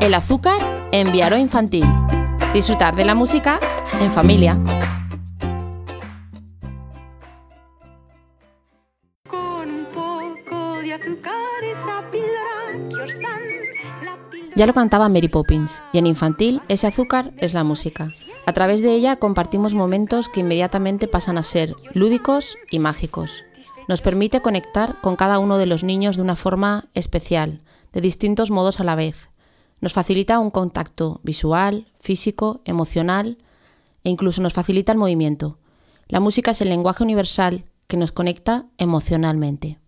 El azúcar en Viaro Infantil. Disfrutar de la música en familia. Ya lo cantaba Mary Poppins, y en infantil ese azúcar es la música. A través de ella compartimos momentos que inmediatamente pasan a ser lúdicos y mágicos. Nos permite conectar con cada uno de los niños de una forma especial, de distintos modos a la vez. Nos facilita un contacto visual, físico, emocional e incluso nos facilita el movimiento. La música es el lenguaje universal que nos conecta emocionalmente.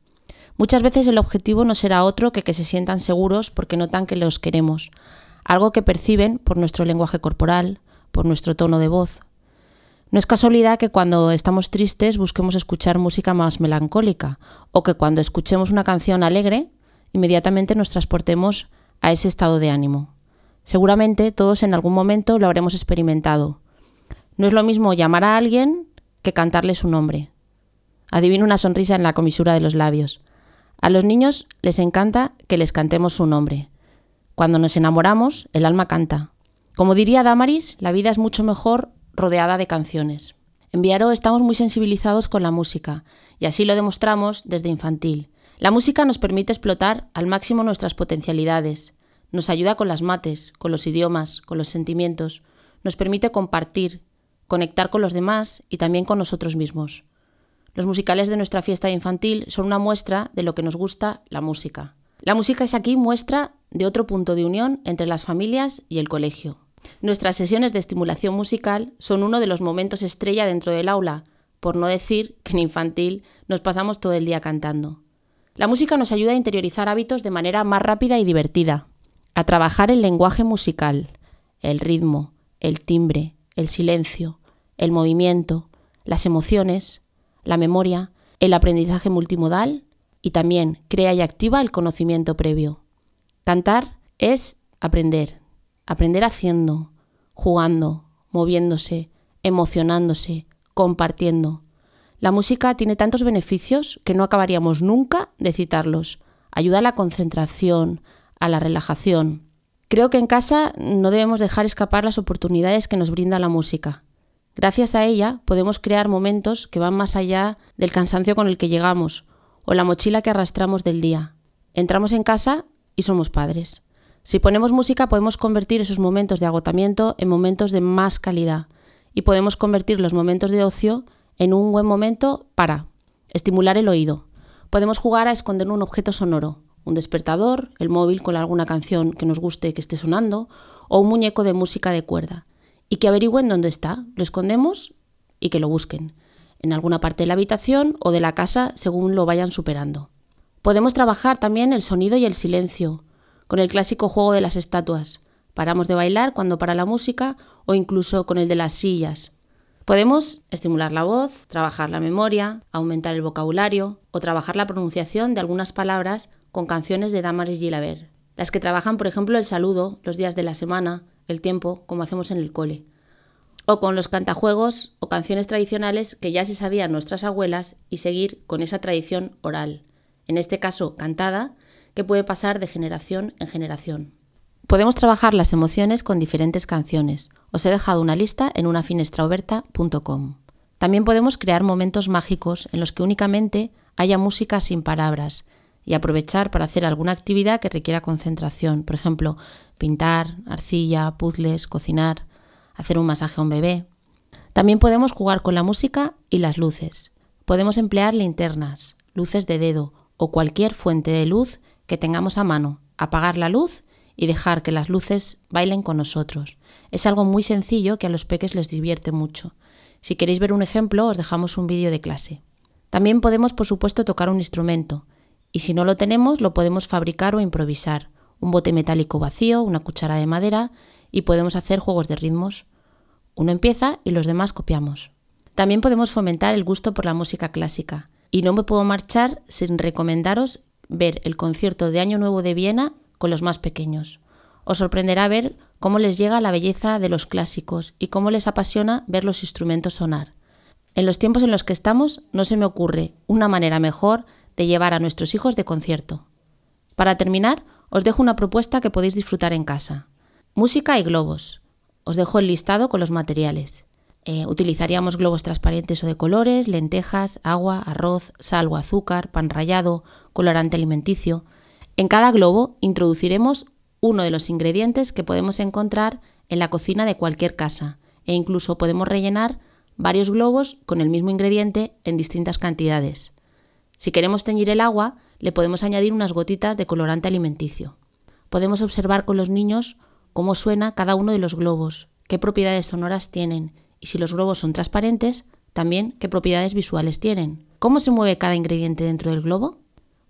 Muchas veces el objetivo no será otro que que se sientan seguros porque notan que los queremos, algo que perciben por nuestro lenguaje corporal, por nuestro tono de voz. No es casualidad que cuando estamos tristes busquemos escuchar música más melancólica o que cuando escuchemos una canción alegre, inmediatamente nos transportemos a ese estado de ánimo. Seguramente todos en algún momento lo habremos experimentado. No es lo mismo llamar a alguien que cantarle su nombre. Adivino una sonrisa en la comisura de los labios. A los niños les encanta que les cantemos su nombre. Cuando nos enamoramos, el alma canta. Como diría Damaris, la vida es mucho mejor rodeada de canciones. En Viaro estamos muy sensibilizados con la música, y así lo demostramos desde infantil. La música nos permite explotar al máximo nuestras potencialidades, nos ayuda con las mates, con los idiomas, con los sentimientos, nos permite compartir, conectar con los demás y también con nosotros mismos. Los musicales de nuestra fiesta infantil son una muestra de lo que nos gusta la música. La música es aquí muestra de otro punto de unión entre las familias y el colegio. Nuestras sesiones de estimulación musical son uno de los momentos estrella dentro del aula, por no decir que en infantil nos pasamos todo el día cantando. La música nos ayuda a interiorizar hábitos de manera más rápida y divertida, a trabajar el lenguaje musical, el ritmo, el timbre, el silencio, el movimiento, las emociones, la memoria, el aprendizaje multimodal y también crea y activa el conocimiento previo. Cantar es aprender, aprender haciendo, jugando, moviéndose, emocionándose, compartiendo. La música tiene tantos beneficios que no acabaríamos nunca de citarlos. Ayuda a la concentración, a la relajación. Creo que en casa no debemos dejar escapar las oportunidades que nos brinda la música. Gracias a ella podemos crear momentos que van más allá del cansancio con el que llegamos o la mochila que arrastramos del día. Entramos en casa y somos padres. Si ponemos música podemos convertir esos momentos de agotamiento en momentos de más calidad y podemos convertir los momentos de ocio en un buen momento para estimular el oído. Podemos jugar a esconder un objeto sonoro, un despertador, el móvil con alguna canción que nos guste que esté sonando o un muñeco de música de cuerda y que averigüen dónde está. Lo escondemos y que lo busquen, en alguna parte de la habitación o de la casa según lo vayan superando. Podemos trabajar también el sonido y el silencio, con el clásico juego de las estatuas. Paramos de bailar cuando para la música o incluso con el de las sillas. Podemos estimular la voz, trabajar la memoria, aumentar el vocabulario o trabajar la pronunciación de algunas palabras con canciones de Damaris Gilabert. Las que trabajan, por ejemplo, el saludo, los días de la semana, el tiempo, como hacemos en el cole. O con los cantajuegos o canciones tradicionales que ya se sabían nuestras abuelas y seguir con esa tradición oral, en este caso cantada, que puede pasar de generación en generación. Podemos trabajar las emociones con diferentes canciones. Os he dejado una lista en unafinestraoberta.com. También podemos crear momentos mágicos en los que únicamente haya música sin palabras y aprovechar para hacer alguna actividad que requiera concentración, por ejemplo, pintar, arcilla, puzzles, cocinar, hacer un masaje a un bebé. También podemos jugar con la música y las luces. Podemos emplear linternas, luces de dedo o cualquier fuente de luz que tengamos a mano, apagar la luz y dejar que las luces bailen con nosotros. Es algo muy sencillo que a los peques les divierte mucho. Si queréis ver un ejemplo, os dejamos un vídeo de clase. También podemos, por supuesto, tocar un instrumento, y si no lo tenemos, lo podemos fabricar o improvisar. Un bote metálico vacío, una cuchara de madera y podemos hacer juegos de ritmos. Uno empieza y los demás copiamos. También podemos fomentar el gusto por la música clásica. Y no me puedo marchar sin recomendaros ver el concierto de Año Nuevo de Viena con los más pequeños. Os sorprenderá ver cómo les llega la belleza de los clásicos y cómo les apasiona ver los instrumentos sonar. En los tiempos en los que estamos no se me ocurre una manera mejor de llevar a nuestros hijos de concierto. Para terminar, os dejo una propuesta que podéis disfrutar en casa. Música y globos. Os dejo el listado con los materiales. Eh, utilizaríamos globos transparentes o de colores, lentejas, agua, arroz, sal o azúcar, pan rallado, colorante alimenticio. En cada globo introduciremos uno de los ingredientes que podemos encontrar en la cocina de cualquier casa e incluso podemos rellenar varios globos con el mismo ingrediente en distintas cantidades. Si queremos teñir el agua, le podemos añadir unas gotitas de colorante alimenticio. Podemos observar con los niños cómo suena cada uno de los globos, qué propiedades sonoras tienen y si los globos son transparentes, también qué propiedades visuales tienen. ¿Cómo se mueve cada ingrediente dentro del globo?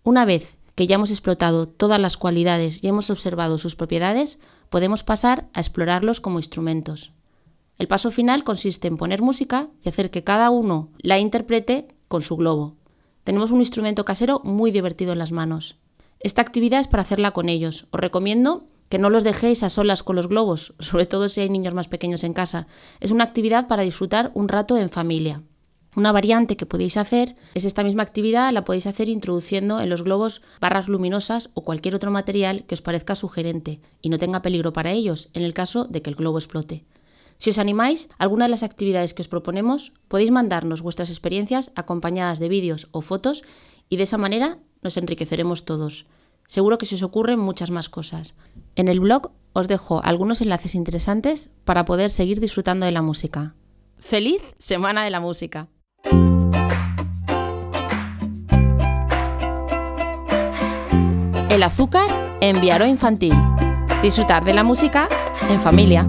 Una vez que ya hemos explotado todas las cualidades y hemos observado sus propiedades, podemos pasar a explorarlos como instrumentos. El paso final consiste en poner música y hacer que cada uno la interprete con su globo. Tenemos un instrumento casero muy divertido en las manos. Esta actividad es para hacerla con ellos. Os recomiendo que no los dejéis a solas con los globos, sobre todo si hay niños más pequeños en casa. Es una actividad para disfrutar un rato en familia. Una variante que podéis hacer es esta misma actividad, la podéis hacer introduciendo en los globos barras luminosas o cualquier otro material que os parezca sugerente y no tenga peligro para ellos en el caso de que el globo explote. Si os animáis alguna de las actividades que os proponemos, podéis mandarnos vuestras experiencias acompañadas de vídeos o fotos y de esa manera nos enriqueceremos todos. Seguro que se os ocurren muchas más cosas. En el blog os dejo algunos enlaces interesantes para poder seguir disfrutando de la música. ¡Feliz Semana de la Música! El azúcar en Viaro Infantil. Disfrutar de la música en familia.